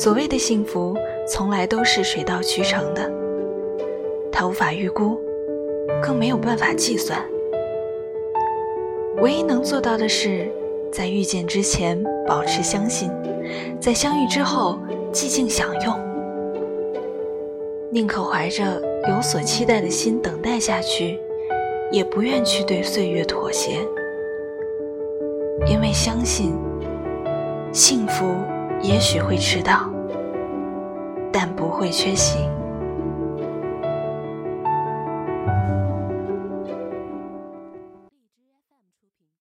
所谓的幸福，从来都是水到渠成的，它无法预估，更没有办法计算。唯一能做到的是，在遇见之前保持相信，在相遇之后寂静享用，宁可怀着有所期待的心等待下去，也不愿去对岁月妥协，因为相信幸福。也许会迟到，但不会缺席。